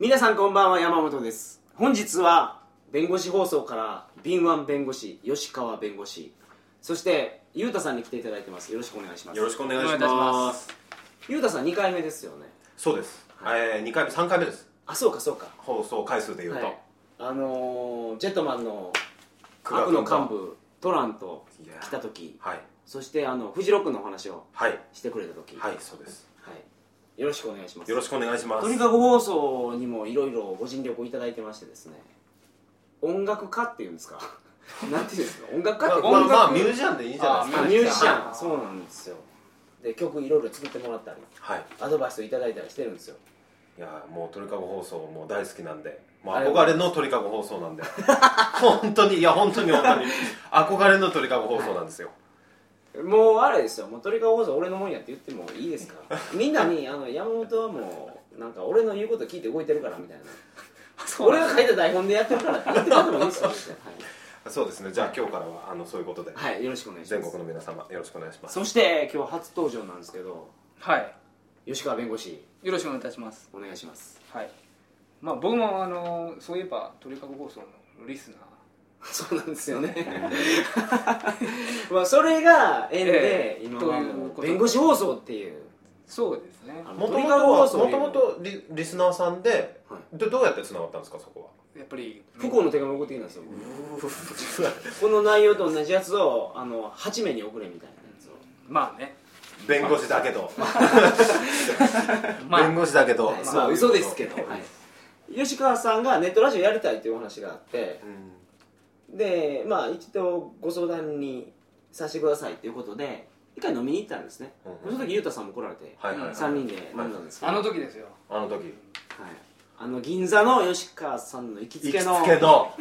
皆さんこんばんは山本です。本日は弁護士放送から敏腕弁護士吉川弁護士そしてゆうたさんに来ていただいてます。よろしくお願いします。よろしくお願いしまます。ゆうたさん2回目ですよね。そうです、えー、2回目3回目です。あそうかそうか。放送回数でいうと、はい。あのージェットマンの悪の幹部トランと来た時はい。そしてあのフジロックのお話をはい。してくれた時。はいそうです。はいよろしくお願いします。よろしくお願いします。とにかく放送にもいろいろご尽力いただいてましてですね。音楽家っていうんですか？なんていうんですか？音楽家ってまあまあミュージアンでいいじゃないですか。あミュージシャン。はいそうなんですよ。で曲いろいろ作ってもらったりはい。アドバイスをいただいたりしてるんですよ。いやもう鳥かご放送もう大好きなんで。もう憧れの鳥かご放送なんで。本当にいや本当に本当に。憧れの鳥かご放送なんですよ、もうあれですよ。もう鳥かご放送俺のもんやって言ってもいいですか みんなにあの山本はもうなんか俺の言うこと聞いて動いてるからみたいな。俺が書いた台本でやってるからって言ってくれてもいいですよ。みたい。そうですね。じゃあ今日からはあのそういうことで、なはい、はい、よろしくお願いします。全国の皆様よろしくお願いします。そして今日初登場なんですけど。はい。吉川弁護士。よろしくお願いいたします。お願いします。はい。まあ僕もあのそういえば鳥かご放送のリスナー そうなんですよね。まあそれが縁で、ええ今は弁護士放送っていう。そうですね。もともとはもともとリリスナーさんで、はでどうやってつながったんですかそこやっぱり不幸の手紙送ってきたんですよ。この内容と同じやつをあの8名に送れみたいなやつを。まあね。は弁護士だけど、まあ。弁護士だけど、はいまあ嘘ですけど、はい、吉川さんがネットラジオやりたいというお話があってうんでまあ一度ご相談にさせてくださいということで一回飲みに行ったんですね、うんその時ゆうたさんも来られて、はいはいはい。3人で飲んだんですけど、あの時ですよ。あの時。はい、あの銀座の吉川さんの行きつ行きつけのけの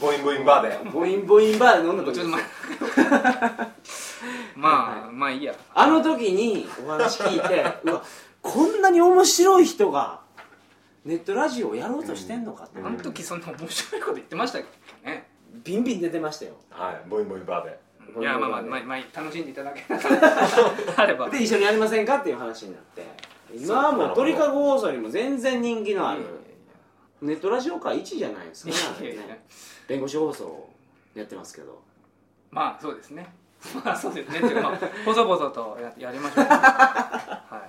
ボインボインバーで。ボインボインバーで飲んだ時ちょっと待ってまあまあいいや。あの時にお話聞いて うわこんなに面白い人がネットラジオをやろうとしてんのかって、うん。あの時そんな面白いこと言ってましたっけねビンビン出てましたよ。はいボインボインバーで。いやまあまあまあ、まあ、楽しんでいただけ あれば。で一緒にやりませんかっていう話になって。今はもう鳥かご放送にも全然人気のある。ネットラジオ界1位じゃないですか。ね。弁護士放送やってますけど。まあそうですね。まあそうですね。っていうかまあ細々とややりましょう。は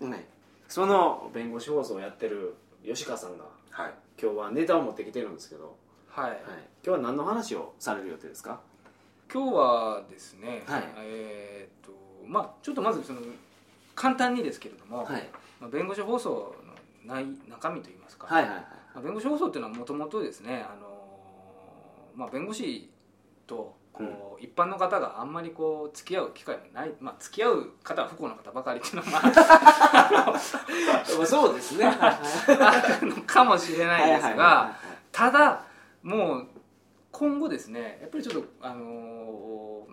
い。ね。その弁護士放送をやってる吉川さんがはい。今日はネタを持ってきてるんですけど、はい、はい、今日は何の話をされる予定ですか？今日はですね、はい。えーっとまあちょっとまずその簡単にですけれども、はい。まあ、弁護士放送の内中身といいますか、はいはいはい。まあ、弁護士放送っていうのはもともとですね、あのーまあ、弁護士とこう、一般の方があんまりこう付き合う機会がない、まあ、付き合う方は不幸な方ばかりっていうのは まあまあそうですね。かもしれないですがただもう今後ですねやっぱりちょっとあのー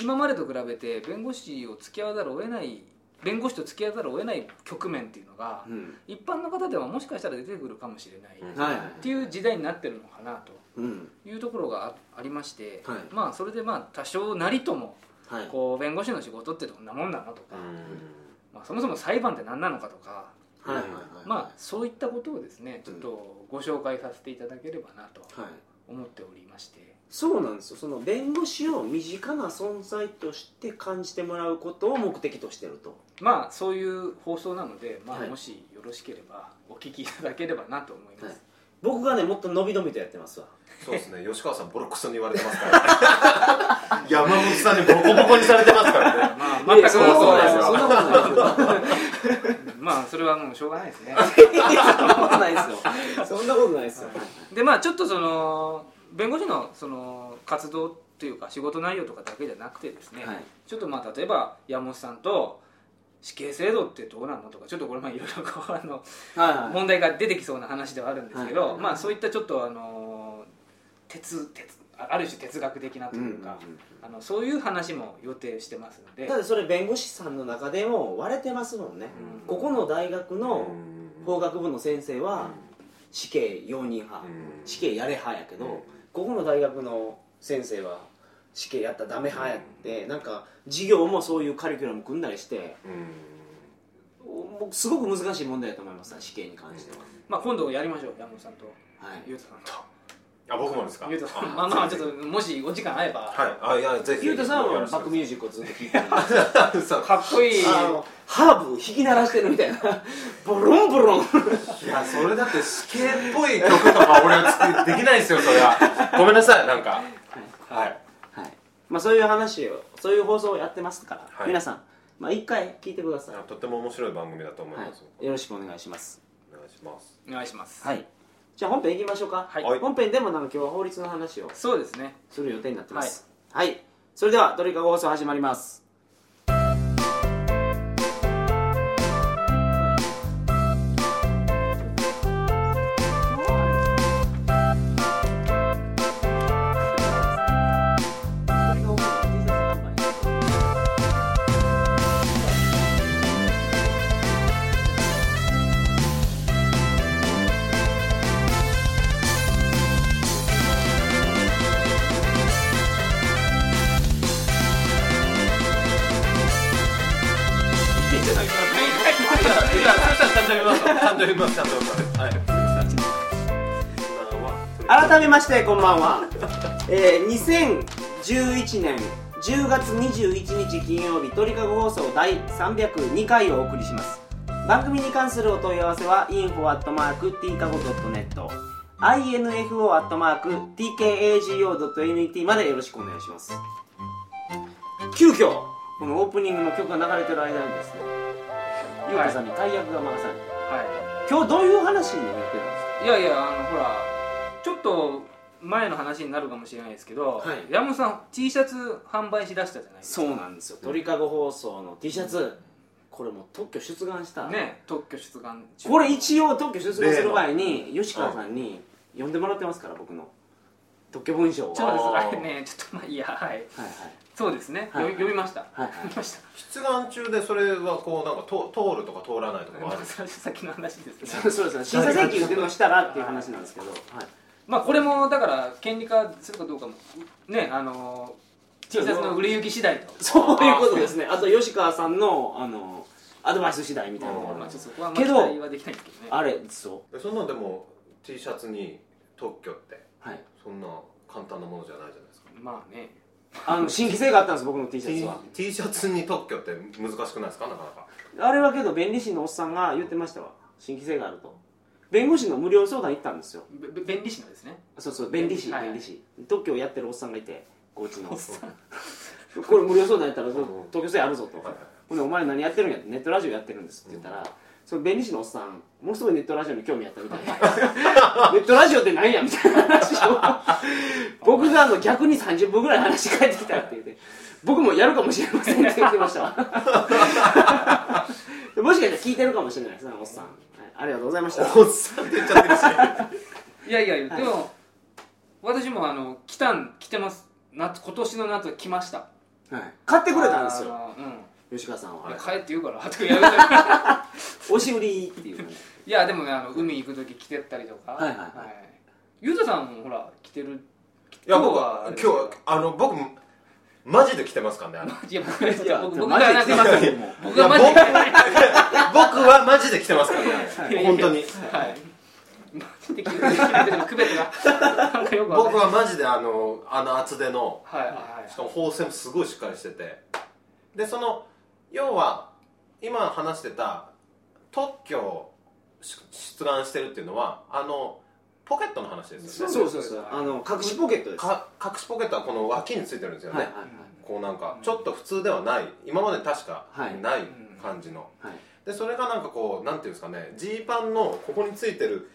今までと比べて弁護士を付き合わざるを得ない弁護士と付き合わざるを得ない局面っていうのがうん。一般の方ではもしかしたら出てくるかもしれない、っていう時代になってるのかなとうん。いうところがあありまして、はい。まあそれでまあ多少なりともはい。こう弁護士の仕事ってどんなもんなのとか、うまあ、そもそも裁判って何なのかとか、まあそういったことをですねちょっとご紹介させていただければなとはい思っておりまして。そうなんですよ。その弁護士を身近な存在として感じてもらうことを目的としてると。まあそういう放送なので、まあ、はい。もしよろしければお聞きいただければなと思います、はい。僕がねもっと伸び伸びとやってますわ。そうですね。吉川さんボロクソに言われてますから、ね、山本さんにボコボコにされてますからね。まあ全くそんなことないですよそそんなことないですよまあそれはもうしょうがないですねことないですよ。そんなことないですよ。でまあちょっとその弁護士のその活動っていうか仕事内容とかだけじゃなくてですね、はい。ちょっとまあ例えば山本さんと死刑制度ってどうなのとかちょっとこれまあいろいろこうあのはいはい。問題が出てきそうな話ではあるんですけど、はいはい。はいまあそういったちょっとあの哲哲あある種哲学的なというか、うんうんうん。あのそういう話も予定してますので。ただそれ弁護士さんの中でも割れてますもんね、うん。ここの大学のうん法学部の先生は死刑容認派、うん。死刑やれ派やけど、うん。ここの大学の先生は死刑やったらダメ派やって、なんか授業もそういうカリキュラム組んだりしてすごく難しい問題だと思います試験に関しては、まあ今度やりましょう山本さんとはい。ゆうたさんとあ僕もですか？ゆうたさん。まあまあちょっともしお時間合えば。はい。あいやぜひ。ゆうたさんはバックミュージックをずっと聴いてる かっこいい。ハーブ弾き鳴らしてるみたいな。ボロンボロン。いやそれだって死刑っぽい曲とか俺は作できないですよそれは。ごめんなさいなんか。はい。はい。まあそういう話をそういう放送をやってますから、はい。皆さん。まあ一回聞いてください、とても面白い番組だと思いはます、い、よろしくお願いします。お願いします。お願いします。はいじゃあ本編いきましょうか、はい。はい。本編でもなんか今日は法律の話をそうですね。する予定になってます。はい、それでは鳥かご放送始まりますはいこんばんは、えー、2011年10月21日金曜日鳥かご放送第302回をお送りします。番組に関するお問い合わせは info.tkago.net info.tkago.net までよろしくお願いします。急遽このオープニングの曲が流れてる間にですねゆうたさんに大役が任されて、は今日どういう話になってるんですか？いいやいやあのほらちょっと前の話になるかもしれないですけど、はい。山本さん T シャツ販売しだしたじゃないですそうなんですよ。鳥かご放送の T シャツこれもう特許出願した。かね特許出願中。これ一応特許出願する前に吉川さんに読んでもらってますから僕の。特許文章を。そうです。あれねちょっとまあいいやはい。はいそうですね、はいよ読みました、はいはい。読みました。出願中でそれはこうなんかと通るとか通らないとかもあるんですか？さっきの話ですね。そうそうですね。審査請求っていうのをしたらっていう話なんですけど、はい、まあこれもだから権利化するかどうかも。ねあの T シャツの売れ行き次第と。そういうことですね。あと吉川さんのあのアドバイス次第みたいな。ところまあそこはまあけど期待はできないんですけどね。あれそでそんなんでも T シャツに特許ってうはい。そんな簡単なものじゃないじゃないですか。まあね。あの 新規性があったんです僕の T シャツ T, は T シャツに特許って難しくないですか？なかなか。あれはけど弁理士のおっさんが言ってましたわ。新規性があると弁護士の無料相談行ったんですよ。べべ便利士のですね。そうそう弁理士はい。弁理士。特許をやってるおっさんがいて高知の。これ無料相談やったらそう特許性あるぞと。ほんでお前何やってるんやってネットラジオやってるんですって言ったら、その弁理士のおっさんものすごいネットラジオに興味あったみたいで ネットラジオって何やみたいな話を。僕があの逆に30分ぐらい話し返ってきたって言って僕もやるかもしれませんって言ってましたわ。もしかしたら聞いてるかもしれないですねおっさん、はい、ありがとうございました。おっさんって言っちゃってるし。いやいやいや、はい。でも私もあの来たん来てます。夏今年の夏来ました。はい、買ってくれたんですよ。うん。吉川さんは、いや帰って言うからとかやめて。押し売りっていうね。いやでもねあの海行く時来てったりとか。はいはいはい。ゆうたさんもほら来てる？いや僕はは今日はあの僕マジで来てますからね僕いや僕僕マジで来てます。僕がマジで僕はマジで来てますからね本当に。はい。マジで来てる来てる区別が。僕はマジであのあの厚手のはい。はいしかも縫製もすごいしっかりしてて。でその要は今話してた特許を出願してるっていうのはあのポケットの話ですよね。そうそうそうあの隠しポケットです。隠しポケットはこの脇についてるんですよね、いはい。はいこうなんかちょっと普通ではない。今まで確かはい。ない感じの、はい。でそれがなんかこうなんていうんですかね。ジーパンのここについてる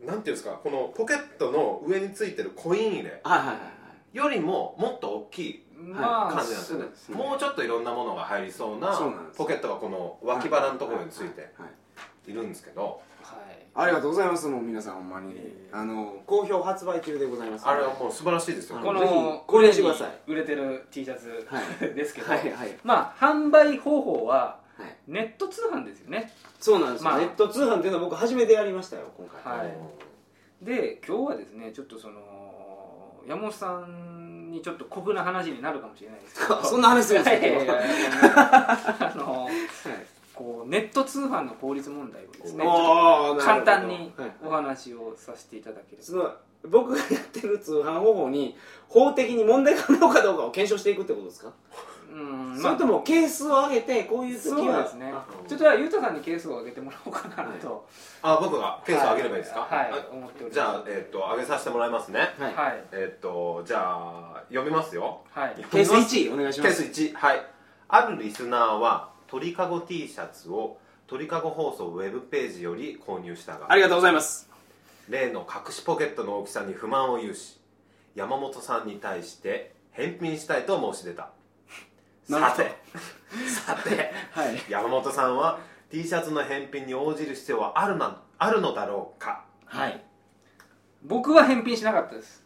なんていうんですかこのポケットの上についてるコイン入れはいはいはいよりももっと大きいまあ感じなんですよね,、そうですね。もうちょっといろんなものが入りそうなポケットがこの脇腹のところについてはいいるんですけどはいありがとうございます。もう皆さんほんまに。えあの好評発売中でございます。あれはもう素晴らしいですよ。あこぜひの購入してください売れてる T シャツはい。ですけど、はいはい。まあ販売方法ははい。ネット通販ですよね。そうなんですよ。まあネット通販っていうのは僕初めてやりましたよ今回。はい。で今日はですねちょっとその山本さんにちょっと酷な話になるかもしれないですけど。そんな話するんですか？いやいやいやあのこうネット通販の効率問題をですね簡単にはい。お話をさせていただければ。その僕がやってる通販方法に法的に問題があるのかどうかを検証していくってことですか、うんそれともケースを上げてこういう時そうはですね。あちょっとゆうたさんにケースを上げてもらおうかなと。あ僕がケースを上げればいいですか？はい、あ思っております。じゃあ、えっと上げさせてもらいますね。はい、はい。えっとじゃあ読みますよ。はい。ケース1お願いします。ケース1はい。あるリスナーは鳥かご T シャツを鳥かご放送ウェブページより購入したがありがとうございます。例の隠しポケットの大きさに不満を有し山本さんに対して返品したいと申し出た。さて さてはい。山本さんは T シャツの返品に応じる必要はあるなあるのだろうか？はい。僕は返品しなかったです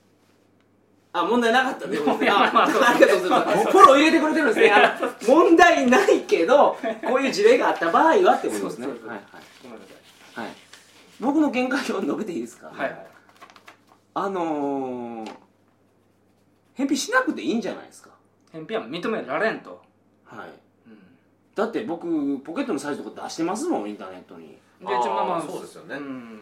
あ問題なかったね。いやまあまあそう。ありがとうございます。フォロー入れてくれてるんですね。問題ないけどこういう事例があった場合はってことですね。はい僕の見解を述べていいですか？いはい。はいあのー、返品しなくていいんじゃないですか？返品は認められんと、はい。うん、だって僕ポケットのサイズとか出してますもんインターネットに。でまあまあそうですよね。ん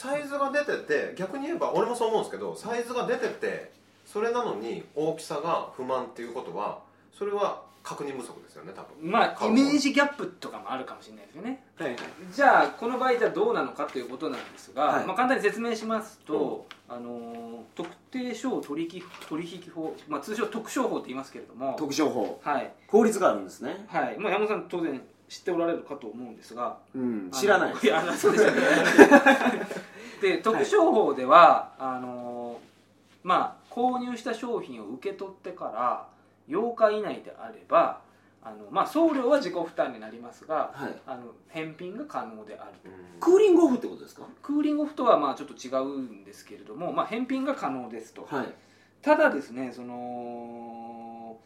サイズが出てて逆に言えば俺もそう思うんですけどサイズが出ててそれなのに大きさが不満っていうことはそれは確認不足ですよね多分。まあイメージギャップとかもあるかもしれないですよね。はいはい。じゃあこの場合じゃあどうなのかということなんですが、はい。まあ、簡単に説明しますと、あのー特定商取引取引法、まあ、通称特商法って言いますけれども。特徴法。はい、法律があるんですね。はい。まあ、山本さん当然知っておられるかと思うんですがうん知らないいやそうですよね。で特商法では、あのーまあ購入した商品を受け取ってから8日以内であればあの、まあ、送料は自己負担になりますがはい。あの返品が可能であるクーリングオフってことですか？クーリングオフとはまあちょっと違うんですけれども、まあ、返品が可能ですと。はい。ただですねその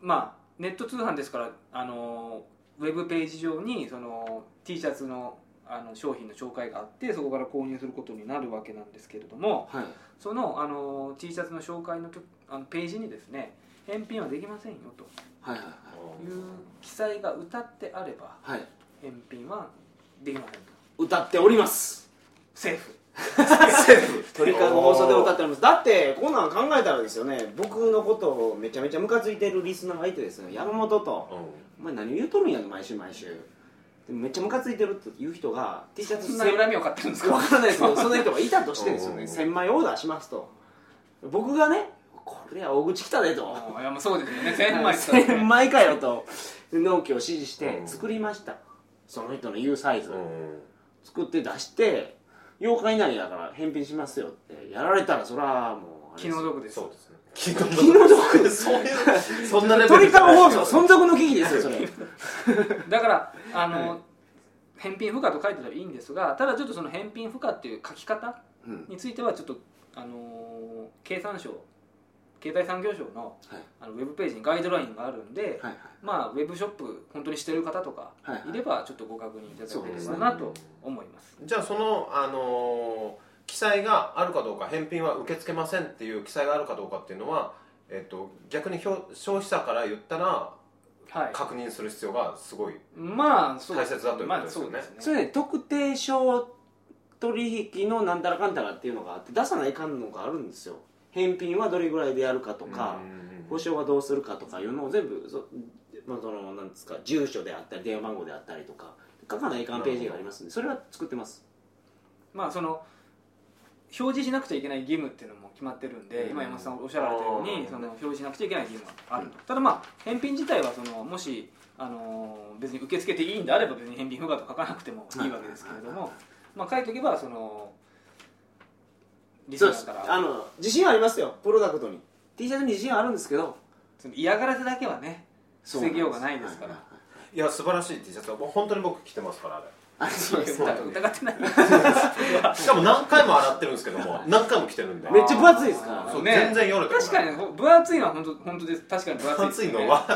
まあネット通販ですからあのウェブページ上にその T シャツのあの商品の紹介があってそこから購入することになるわけなんですけれどもはい。そのあの T シャツの紹介のとあのページにですね返品はできませんよと。はいはいい。う記載が歌ってあれば返品はできませんと。歌っております。セーフ鳥かご放送で歌っております。だってこんなん考えたらですよね僕のことをめちゃめちゃムカついてるリスナーがいてですね山本と「お前何言うとるんや毎週毎週」でめっちゃムカついてるっていう人が T シャツそんな恨みを買ってるんですか？わからないですけど その人がいたとしてですよねうん。1000枚オーダーしますと。僕がねこれは大口来たでとあいやもうそうですよね。1000枚って言ったら1000ね枚かよと。納期を指示してうん。作りました。その人の言うサイズ。うん。作って出して8日以内だから返品しますよってやられたらそれはもう気の毒です。そうですね。気の毒そういうそんなレベル鳥かご放送存続の危機ですよそれだからあの、返品不可と書いてたらいいんですがただちょっとその返品不可っていう書き方うんについてはちょっとあのー経産省経済産業省のはい。あのウェブページにガイドラインがあるんで、はいまあウェブショップ本当にしてる方とかはいはい。いればちょっとご確認いただければなと思います。じゃあそのあのー記載があるかどうか返品は受け付けませんっていう記載があるかどうかっていうのは、えっと、逆に消消費者から言ったらはい。確認する必要がすごいまあそう大切だということですよね。まあそうですそれね特定商取引のなんたらかんたらっていうのがあって出さないかんのがあるんですよ返品はどれぐらいでやるかとかうん保証はどうするかとかいうのを全部そ、まあ、そのなんですか住所であったり電話番号であったりとか書かないかんページがありますんでそれは作ってます。まあその表示しなくちゃいけない義務っていうのも決まってるんで、うん。今山本さんおっしゃられたようにその表示しなくちゃいけない義務はあると、ただまあ返品自体はそのもし、あのー別に受け付けていいんであれば別に返品不可と書かなくてもいいわけですけれども、まあ書いておけばそのリスそうです。ナーから。あの自信はありますよ。プロダクトに。T シャツに自信はあるんですけどその嫌がらせだけはね防ぎようがないですから。はいはいはいい。や素晴らしい。T シャツはもう本当に僕着てますからあれ。あそうです。疑疑ってない。しかも何回も洗ってるんですけども何回も着てるんで。めっちゃ分厚いですか？らそうね。全然よれてこない。確かにね分厚いのは本当本当です。確かに分厚いですよね熱いのは？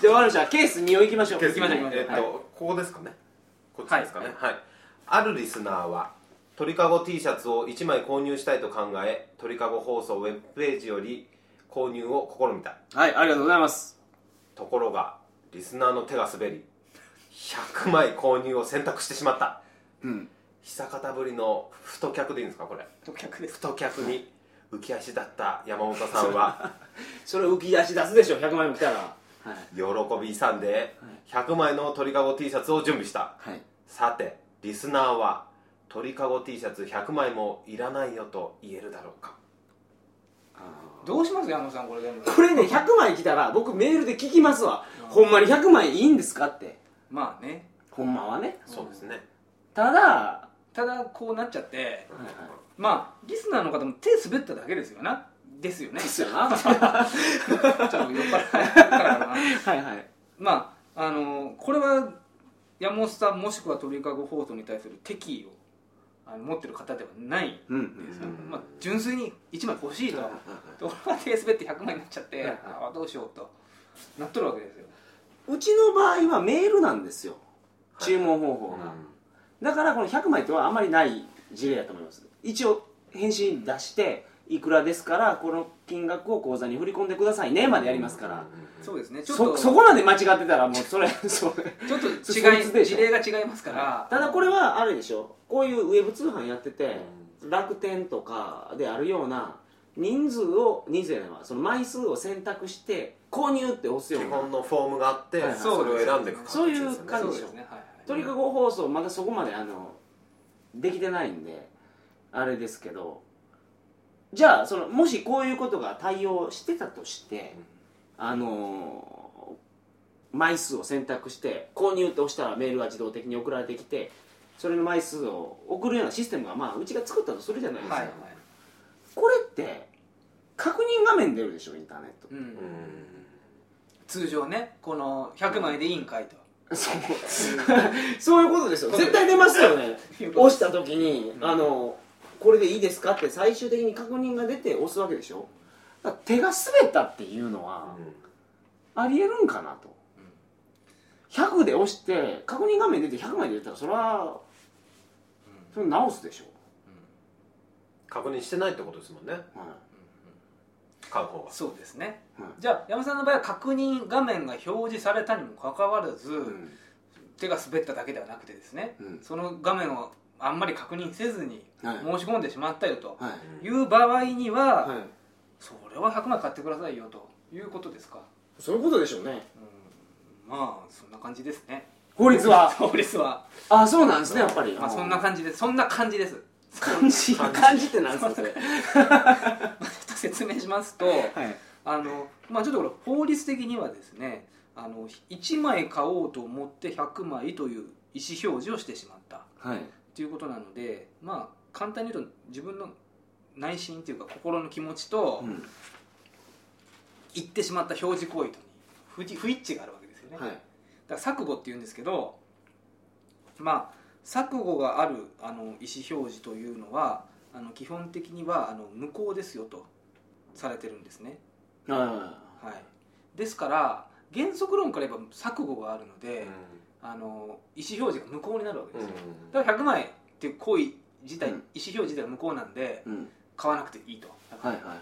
で終わりましたケース2をいきましょう。行きましょう行きましょう。えっと、はい。ここですかね。こっちですかね。はい、あるリスナーは鳥かご T シャツを1枚購入したいと考え鳥かご放送ウェブページより購入を試みた。はいありがとうございます。ところがリスナーの手が滑り100枚購入を選択してしまった。うん。久方ぶりの太客でいいんですかこれ。お客です。太客に浮き足だった山本さんは。それ浮き出し出すでしょ100万円も来たら。はい。喜び勇んで100枚の鳥かご T シャツを準備した。はい。さてリスナーは鳥かご T シャツ100枚もいらないよと言えるだろうか。どうします山本さんこれでもこれね100枚来たら僕メールで聞きますわ。うん。ほんまに100枚いいんですかって。まあね。ほんまはね。そうですね。ただ、はただこうなっちゃっていはい。まあリスナーの方も手滑っただけですよな。ですよね。ですよな。は ちょっと酔っ払いからかな。いはい。まああのこれは山本さんもしくは鳥かご放送に対する敵意をあの持ってる方ではないうんんですよ、うんまあ、純粋に1枚欲しいと、で俺は手滑って100枚になっちゃって、ああどうしようと。なっとるわけですよ。うちの場合はメールなんですよ。注文方法が、だからこの100枚とはあまりない事例だと思います。一応返信出していくらですからこの金額を口座に振り込んでくださいねまでやりますから、そうですね。ちょっそとそこまで間違ってたらもうそれ そうちょっとそ違い事例が違いますから。ただこれはあれでしょ。こういうウェブ通販やってて、楽天とかであるような人数を人数じゃないわその枚数を選択して購入って押すような。基本のフォームがあって、はい。はいそれを選んでいく形そういうですよね。感じですね。はいはい。鳥かご放送まだそこまであのできてないんであれですけどじゃあそのもしこういうことが対応してたとして、あの枚数を選択して購入って押したらメールが自動的に送られてきてそれの枚数を送るようなシステムがまあうちが作ったとするじゃないですか、はいはい。これって確認画面出るでしょインターネット。うん。うん。通常ねこの100枚でいいんかいと。そう。そういうことですよ。絶対出ますよね。押した時に、あのこれでいいですかって最終的に確認が出て押すわけでしょ？だから手が滑ったっていうのはありえるんかなと、100で押して確認画面出て100枚で出たらそれはそれ直すでしょ、確認してないってことですもんね。は買う方が。そうですね。じゃあ山本さんの場合は確認画面が表示されたにもかかわらず、いうん。手が滑っただけではなくてですね、うん。その画面をあんまり確認せずにはい。申し込んでしまったよとはい。いう場合には、はい。それは100枚買ってくださいよということですか、そういうことでしょうね。うん、まあそんな感じですね。法律は？法律は、あそうなんですねやっぱり。まあ、そんな感じです。そんな感じです。感じ？感じ。ってなんですか？それ ちょっと説明しますとはい。あの、まあ、ちょっとこれ法律的にはですねあの1枚買おうと思って100枚という意思表示をしてしまった。はいということなのでまあ簡単に言うと自分の内心というか心の気持ちとうん。言ってしまった表示行為とに不一致があるわけですよね、はい。だから錯誤っていうんですけどまあ錯誤があるあの意思表示というのはあの基本的にはあの無効ですよとされてるんですね、ははい、ですから原則論から言えば錯誤があるので、あの意思表示が無効になるわけですよ、だから100枚っていう行為自体、うん。意思表示自体が無効なんで買わなくていいと、はいはいはい。っ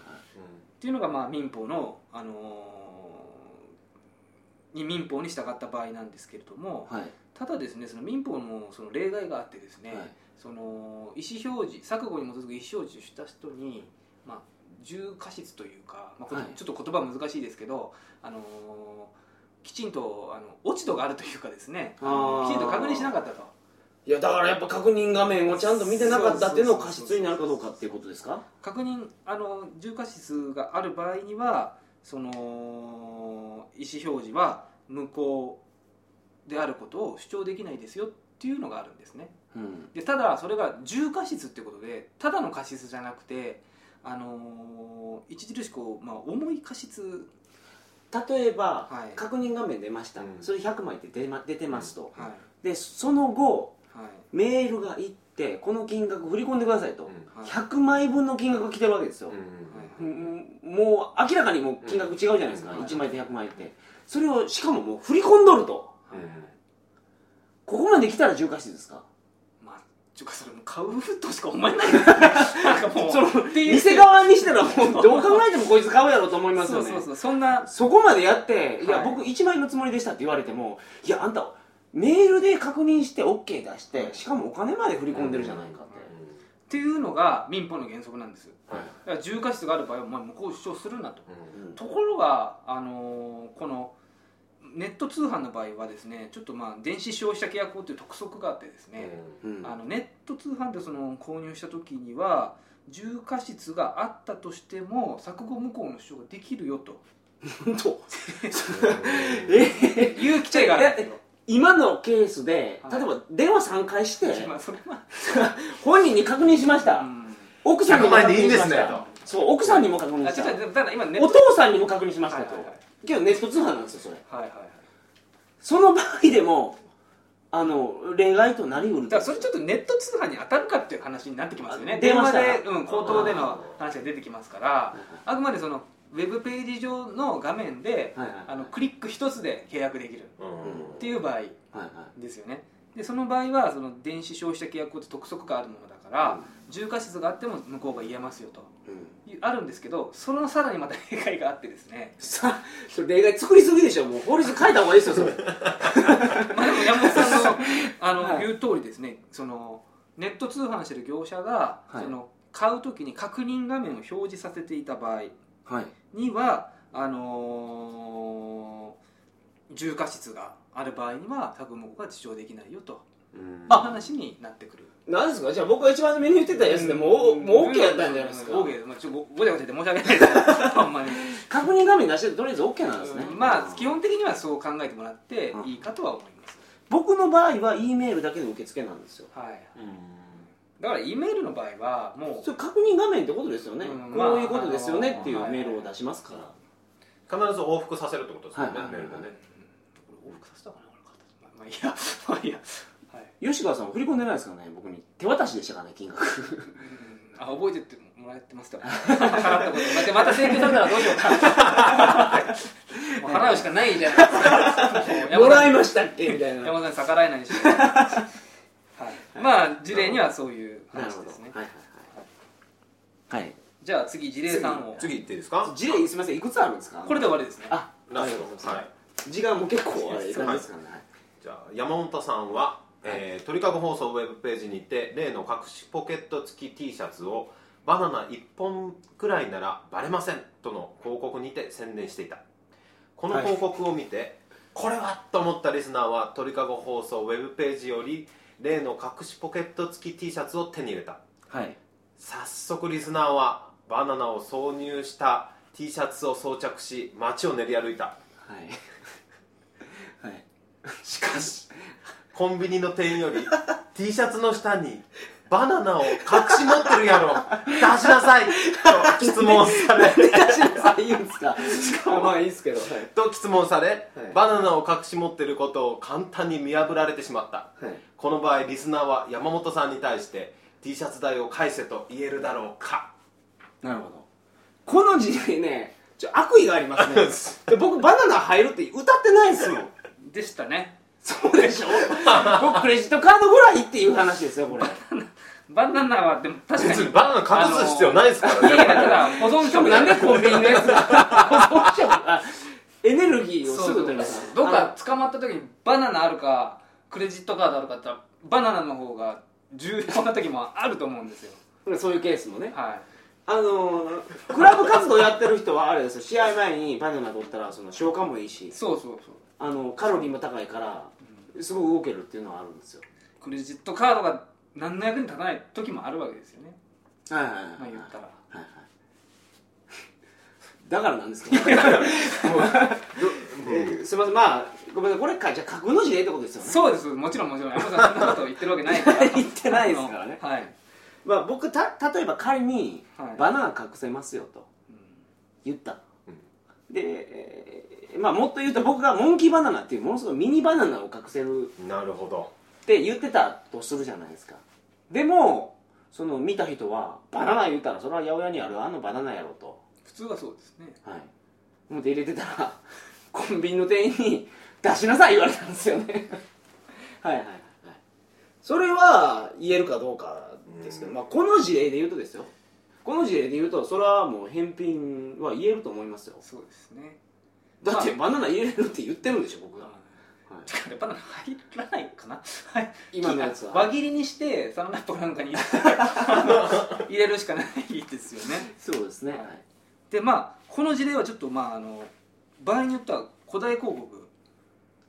ていうのがまあ民法の、あのーに民法に従った場合なんですけれども、はい。ただですねその民法のその例外があってですね、はい。その意思表示錯誤に基づく意思表示をした人に、まあ、重過失というか、まあちょっと言葉難しいですけど、あのーきちんとあの落ち度があるというかですね。きちんと確認しなかったと。いやだからやっぱ確認画面をちゃんと見てなかったっていうのが過失になるかどうかっていうことですか？確認あの重過失がある場合にはその意思表示は無効であることを主張できないですよっていうのがあるんですね。うん。でただそれが重過失ってことでただの過失じゃなくてあのー著しく、まあ、重い過失例えば、はい。確認画面出ました、うん。それ100枚って出,、ま、出てますと、はい。でその後はい。メールが行ってこの金額振り込んでくださいと、はい。100枚分の金額が来てるわけですよ、うん。もう明らかにもう金額違うじゃないですか、うん。1枚と100枚って。それをしかももう振り込んどると。ここまで来たら重過失ですか？まあ、ちゅうかそれもう買うとしか思えない。なんかもう。店側にしたらもうどう考えてもこいつ買うやろうと思いますよね。そうそうそう。そんな。そこまでやって「いや、はい。僕1万円のつもりでした」って言われても「いやあんたメールで確認して OK 出してしかもお金まで振り込んでるじゃないか」って、っていうのが民法の原則なんですはい。だから重過失がある場合はお前向こう主張するなと。うん。ところが、あのーこのネット通販の場合はですねちょっとまあ電子消費者契約法という特則があってですね、うん。あのネット通販でその購入した時には重過失があったとしても錯誤無効の主張ができるよと。本当うんえいう規定があるんですよ。今のケースではい。例えば電話3回してまあそれは、本人に確認しました、うん。奥さんにも100万確円でいいんですね認しましたそう奥さんにも確認あ違した。おト父さんにも確認しましたと、はいはいはいけどネット通販なんですよそれ。はいはいはい。その場合でもあの例外となりうるだからそれちょっとネット通販に当たるかっていう話になってきますよね。あ電話でうん、口頭での話が出てきますからあくまでそのウェブページ上の画面ではいはいあのクリック一つで契約できるうんっていう場合はいはですよね。でその場合はその電子消費者契約法って特則があるものだから、うん。重過失があっても向こうが言えますよと。い、うん、あるんですけどそのさらにまた例外があってですね。さそれ例外作りすぎでしょ。もう法律変えた方がいいですよそれ。まあでも山本さんの あの、はい。言う通りですね。そのネット通販してる業者が、はい。その買う時に確認画面を表示させていた場合はい。にはあのー重過失がある場合には作務が主張できないよとうん。あ話になってくる。なんですか？じゃあ僕が一番初めに言ってたやつでもう、もう OK やったんじゃないですか、うん。OK です。まあちょっとごごちゃごちゃで申し訳ないです。ほんまに。確認画面出してとりあえず OK なんですね、うん。まあ基本的にはそう考えてもらってうんいいかとは思います、僕の場合は E メールだけで受付なんですよ。はい。だから E メールの場合はもうそれ確認画面ってことですよね、うん。こういうことですよねっていうまあメールを出しますから、必ず往復させるってことですよね、はい。はいメールでね。往復させたかな俺まあまあいいや。まあいいや。はい吉川さんは振り込んでないですからね僕に。手渡しでしたからね金額。あ覚えてってもらってました払ったこと。またまた請求されたらどうしようか。払うしかないじゃないですか。もらいいましたっけ？みたいな。山本さんに逆らえないし、はい、まあ事例にはそういう話ですね。はいはいはいはい。じゃあ次事例3を。次行っていいですか？事例すみませんいくつあるんですか？これで終わりですね。あラスト。はい。時間も結構あれいい感じですからね、はい。じゃあ山本さんは、えー鳥かご放送ウェブページにて例の隠しポケット付き T シャツをバナナ1本くらいならバレませんとの広告にて宣伝していた。この広告を見て、これはと思ったリスナーは鳥かご放送ウェブページより例の隠しポケット付き T シャツを手に入れた。はい。早速リスナーはバナナを挿入した T シャツを装着し街を練り歩いた。はい。はい。しかしコンビニの店員より T シャツの下にバナナを隠し持ってるやろ。出しなさい。と質問され 出しなさい言うんですか？まあいいですけど。はい。と質問され、はい。バナナを隠し持ってることを簡単に見破られてしまった。はい。この場合リスナーは山本さんに対して T シャツ代を返せと言えるだろうか。なるほど。この時代ねちょ悪意がありますね。で僕バナナ入るって歌ってないですもんでしたねそうでしょ？僕クレジットカードぐらいっていう話ですよこれ。バナナはでも確かに。別にバナナ隠す必要ないですからいやいやたねだ保存しかも食なんでコンビニのやつ。が 保存食がエネルギーをすぐ取ります。どっか捕まった時にバナナあるかクレジットカードあるかって言ったらバナナの方が重要な時もあると思うんですよ。あそういうケースもね。はい。あのークラブ活動やってる人はあれですよ。試合前にバナナ取ったらその消化もいいし。そうそうそう。あのカロリーも高いからすごい動けるっていうのはあるんですよ。クレジットカードが何の役に立たない時もあるわけですよね。はいはいはいまあ言ったら。はいはい。だからなんですか？えーすみません。まあごめんなさい。これかじゃあ格の字でってことですよね。そうです。もちろんもちろん。山本さんそんなこと言ってるわけないから。言ってないですからね。はい、まあ僕た例えば仮にはい。バナナ隠せますよと。うん。言った、で、えーまあもっと言うと僕がモンキーバナナっていうものすごいミニバナナを隠せるなるほど。って言ってたとするじゃないですか。でもその見た人はバナナ言うたらそれは八百屋にあるあのバナナやろと。普通はそうですね。はい。思って入れてたらコンビニの店員に出しなさい言われたんですよね。はいはいはい。それは言えるかどうかですけど、うん。まあ、この事例で言うとですよ。この事例で言うとそれはもう返品は言えると思いますよ。そうですねだってバナナ入れるって言ってるんでしょ僕が、ははい。バナナ入らないかな？は い今のやつは。輪切りにしてサランラップかなんかに入れて あの入れるしかないですよね。そうですね、はい。はい。でまあこの事例はちょっとまああの場合によっては古代広告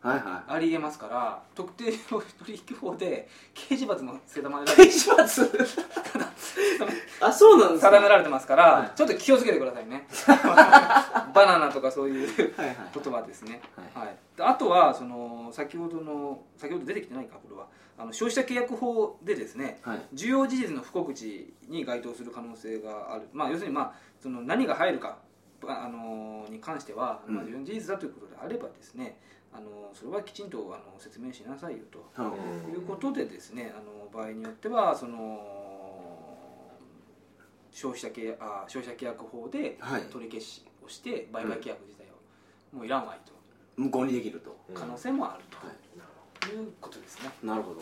はいはありえますから特定取引法で刑事罰も定めらいれ刑事罰？あそうなんですか定められてますから、はい。ちょっと気をつけてくださいね。バナナとかそういうはいはい。言葉ですね、はい。はい、であとはその先ほどの先ほど出てきてないかこれは。あの消費者契約法でですねはい。需要事実の不告知に該当する可能性がある、まあ、要するに、まあ、その何が入るか、ああのに関しては、まあ、うん需要事実だということであればですねあのそれはきちんとあの説明しなさいよと。うん。ということでですねあの場合によってはその消費者契約あ消費者契約法ではい。取り消しをして売買契約自体をもういらんわいと。無効にできると、うん可能性もあるはい。ということですね。なるほど、うん。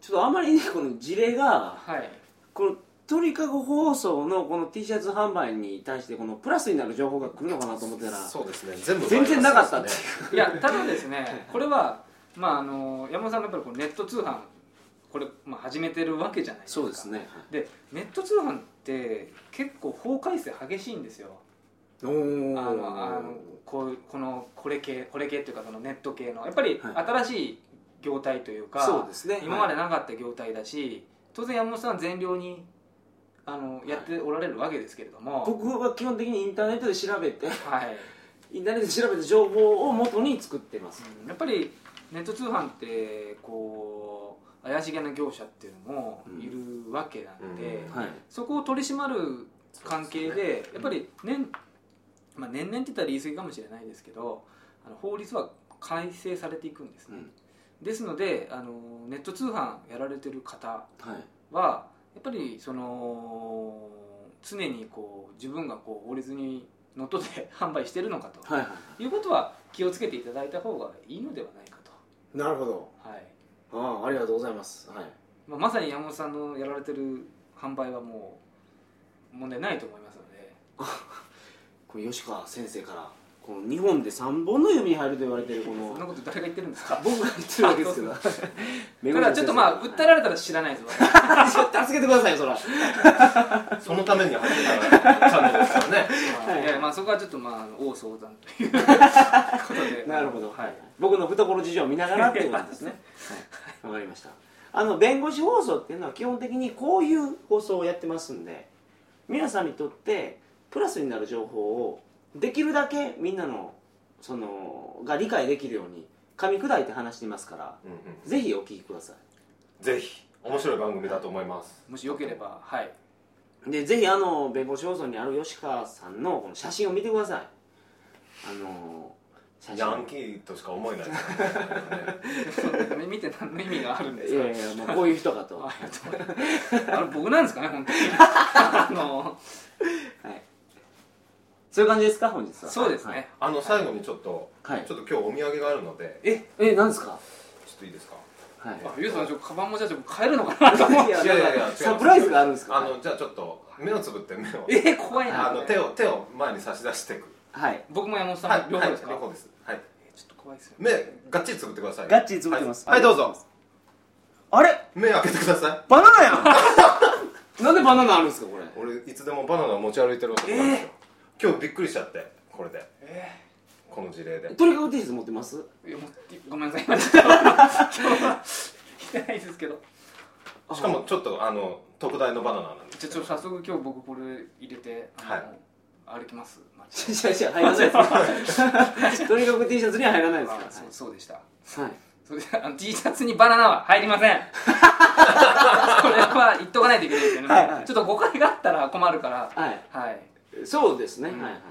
ちょっとあまりねこの事例がはい。この鳥かご放送のこの T シャツ販売に対してこのプラスになる情報が来るのかなと思ってたらそうですね。全部全然なかったってね。いやただですねこれは、まあ、あの山本さんがやっぱりこうネット通販これ、まあ、始めてるわけじゃないですか。そうですね。でネット通販って結構法改正激しいんですよ。おおあのあのこうこのこれ系これ系っていうかそのネット系の。やっぱりはい。新しい業態というか、そうですね。今までなかった業態だし当然山本さんは善良にあのやっておられるわけですけれども、僕は基本的にインターネットで調べてはい、インターネットで調べた情報を元に作ってます。うん。やっぱりネット通販ってこう怪しげな業者っていうのもいるわけなんで、うん。はい。そこを取り締まる関係でやっぱり年,、まあ、年々って言ったら言い過ぎかもしれないですけどあの法律は改正されていくんですね、うん。ですのであのネット通販やられてる方はい。はやっぱりその常にこう自分がこう法律にのっとって販売してるのかと、はいはいい。うことは気をつけていただいた方がいいのではないかと、いなるほど。はい。ああありがとうございます。はい。まあ、まさに山本さんのやられてる販売はもう問題ないと思いますので。これ吉川先生からこの日本で3本の指に入ると言われてるこそんのなこと誰が言ってるんですか？僕が言ってるわけですけど。だからちょっとまあ訴えられたら知らないです助けてくださいよそら。そのために入ってたチャンネルですからね。はい。いやまあそこはちょっとまああの大相談という。ことでなるほど、はい。僕の懐事情を見ながらっていうことですね。はい。わかりました。あの弁護士放送っていうのは基本的にこういう放送をやってますんで皆さんにとってプラスになる情報をできるだけみんなのそのが理解できるように噛み砕いて話していますからうんうん。ぜひお聞きくださぜひ。面白い番組だと思います。もしよければはい。いでぜひあの弁護士放送にある吉川さんのこの写真を見てください。あの写真。ヤンキーとしか思えないです ね。見て何の意味があるんですか？いやいや、まあ、こういう人かと。ありがとうござい。ますあれ僕なんですかね本当に。あのはいそういう感じですか？本日は。そうですね、あの最後にちょっと、はい。ちょっと今日お土産があるので。ええ何ですか？ちょっといいですか？はい。あゆうさんちょっとカバンもじゃあちょっと買えるのかなと思って。いやいやいやサプライズがあるんですか？あのじゃあちょっと目をつぶって目を。えー、怖いな。あの手を手を前に差し出していく。はい。僕も山本さんはいはいも両方ですか、両方です。はい。ちょっと怖いですよ。目がっちりつぶってください。がっちりつぶってます。はい、はいどうぞ。あれ？目開けてください。バナナやん。なんでバナナあるんですかこれ？俺いつでもバナナ持ち歩いてる男なんですよ、今日びっくりしちゃってこれで。えこの事例で。トリカゴ T シャツ持ってます？ー、いやもうごめんなさい。今ちょっと今日は。来てないですけどしかもちょっとあの特大のバナナなんで。じゃあちょっと早速今日僕これ入れてはい。歩きます。違う違う入らないです。トリカゴ T シャツには入らないですかあ そうそうでした。らはい。それであの T シャツにバナナは入りません。これは言っとかないといけないですよね、はいはい。ちょっと誤解があったら困るから。はい。はいそうですね、うん。はいはいはい。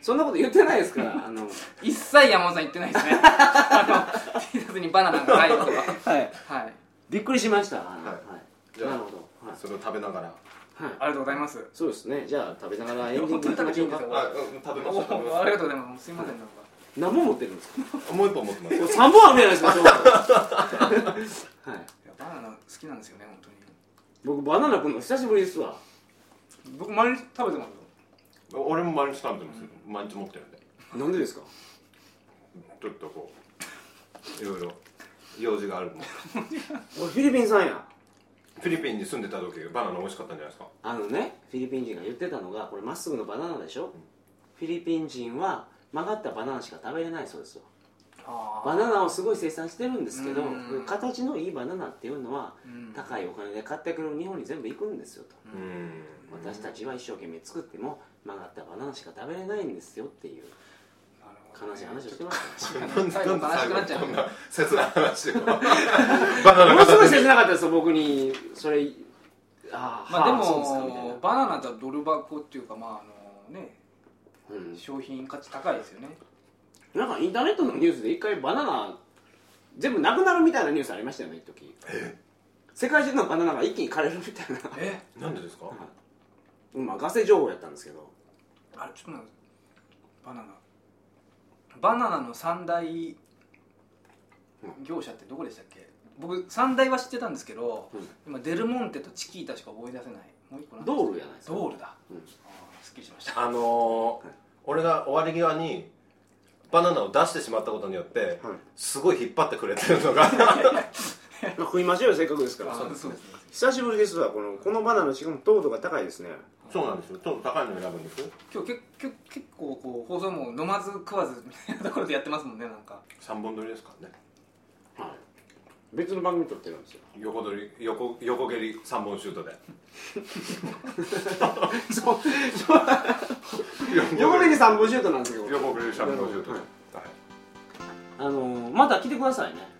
そんなこと言ってないですから あの。一切山本さん言ってないですね。あの T シャツにバナナが入るとかはい。はい。びっくりしました。はい、はい。じゃあなるほど。はい、それを食べながら。はい、ありがとうございます。そうですね。じゃあ食べながらエンディングいきましょうか。あうん食べまおした食ありがとうございます。すいませんなんか。何本持ってるんですかもう一本持ってます3本あるじゃないですか はい。いやバナナ好きなんですよね本当に。僕バナナ食うの久しぶりですわ。僕毎日食べてますよ俺も毎日食べてますよ。毎日持ってるんで。なんでですか？ちょっとこういろいろ用事があるもん 俺フィリピンさんや。フィリピンに住んでた時バナナ美味しかったんじゃないですか？あのねフィリピン人が言ってたのがこれまっすぐのバナナでしょ、フィリピン人は曲がったバナナしか食べれないそうですよ。あバナナをすごい生産してるんですけどうん。形のいいバナナっていうのはうん。高いお金で買ってくる日本に全部行くんですよと。うん。私たちは一生懸命作っても曲がったバナナしか食べれないんですよっていう悲しい話をしてました。ね なんで最後なんで悲しくなっちゃうこんな切ない話でバナナものすごい切なかったですよ僕に。それああまあでもバナナとドル箱っていうかまああのねな、うん。商品価値高いですよね。なんかインターネットのニュースで一回バナナ全部なくなるみたいなニュースありましたよね一時。世界中のバナナが一気に枯れるみたいな。え？なんでですか？まあガセ情報やったんですけどあれちょっと待ってバナナ。バナナの三大業者ってどこでしたっけ？僕三大は知ってたんですけど、うん。今デルモンテとチキータしか思い出せない。もう一個なんドールやないですか？ドールだ、うん。あーすっきりしました。あのー俺が終わり際にバナナを出してしまったことによってはい。すごい引っ張ってくれてるのが。ま あ食いましょうよせっかくですから。あそうですね。久しぶりですわこのこのバナナしかも糖度が高いですね。そうなんですよ。ちょっと高いの選ぶんですよ。今日けけ結構こう放送も飲まず食わずみたいなところでやってますもんねなんか。3本撮りですからね。はい。別の番組撮ってるんですよ。横取り横横蹴り3本シュートで。そう横目に3本シュートなんですけど横蹴り3本シュートで、はいはい。あのーまた来てくださいね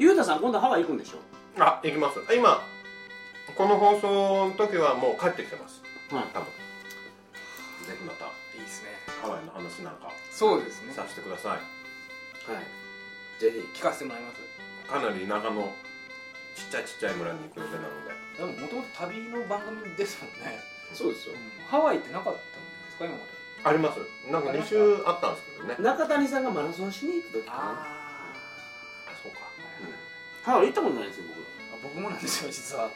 ゆうたさん今度ハワイ行くんでしょ？あ行きます。今この放送の時はもう帰ってきてます。はい。多分。ぜひまたいいですねハワイの話なんかそうですね。させてください。はい。ぜひ聞かせてもらいます。かなり田舎のちっちゃいちっちゃい村に行く予定なので。でももともと旅の番組ですもんね、そうですよ。ハワイってなかったんですか今まで？あります。なんか2週あったんですけどね。中谷さんがマラソンしに行く時かなハワイ行ったことないですよ僕。僕もなんですよ実は。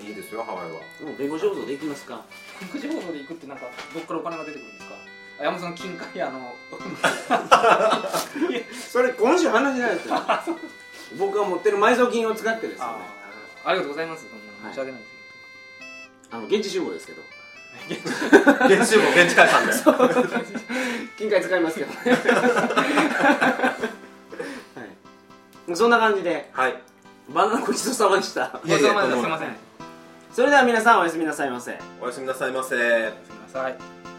いいですよハワイは。もう弁護士放送で行きますか？福祉放送で行くってなんかどっからお金が出てくるんですか？あ山本さんの金塊あの それ今週話しないですよ。僕が持ってる埋蔵金を使ってですよね。あありがとうございます。そんな申し訳ないです、あの現地集合ですけど。現地も現地解散で。金塊使いますけどね。はいそんな感じで。はい。バナナごちそうさまでした。ごちそうさまですとんでもないすいません。それでは皆さんおやすみなさいませ。おやすみなさいませ。すみません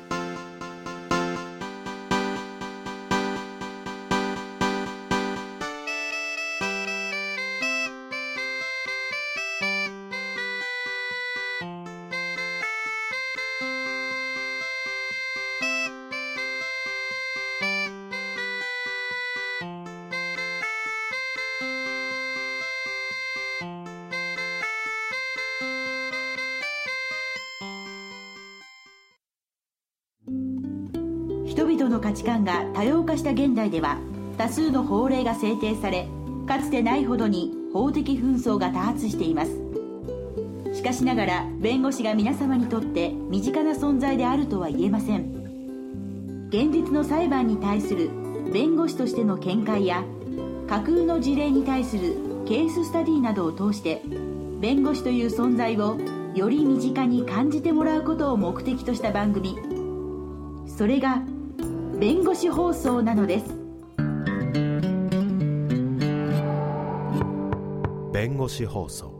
々の価値観が多様化した現代では多数の法令が制定されかつてないほどに法的紛争が多発しています。しかしながら弁護士が皆様にとって身近な存在であるとは言えません。現実の裁判に対する弁護士としての見解や架空の事例に対するケーススタディなどを通して弁護士という存在をより身近に感じてもらうことを目的とした番組。それが弁護士放送なのです。弁護士放送。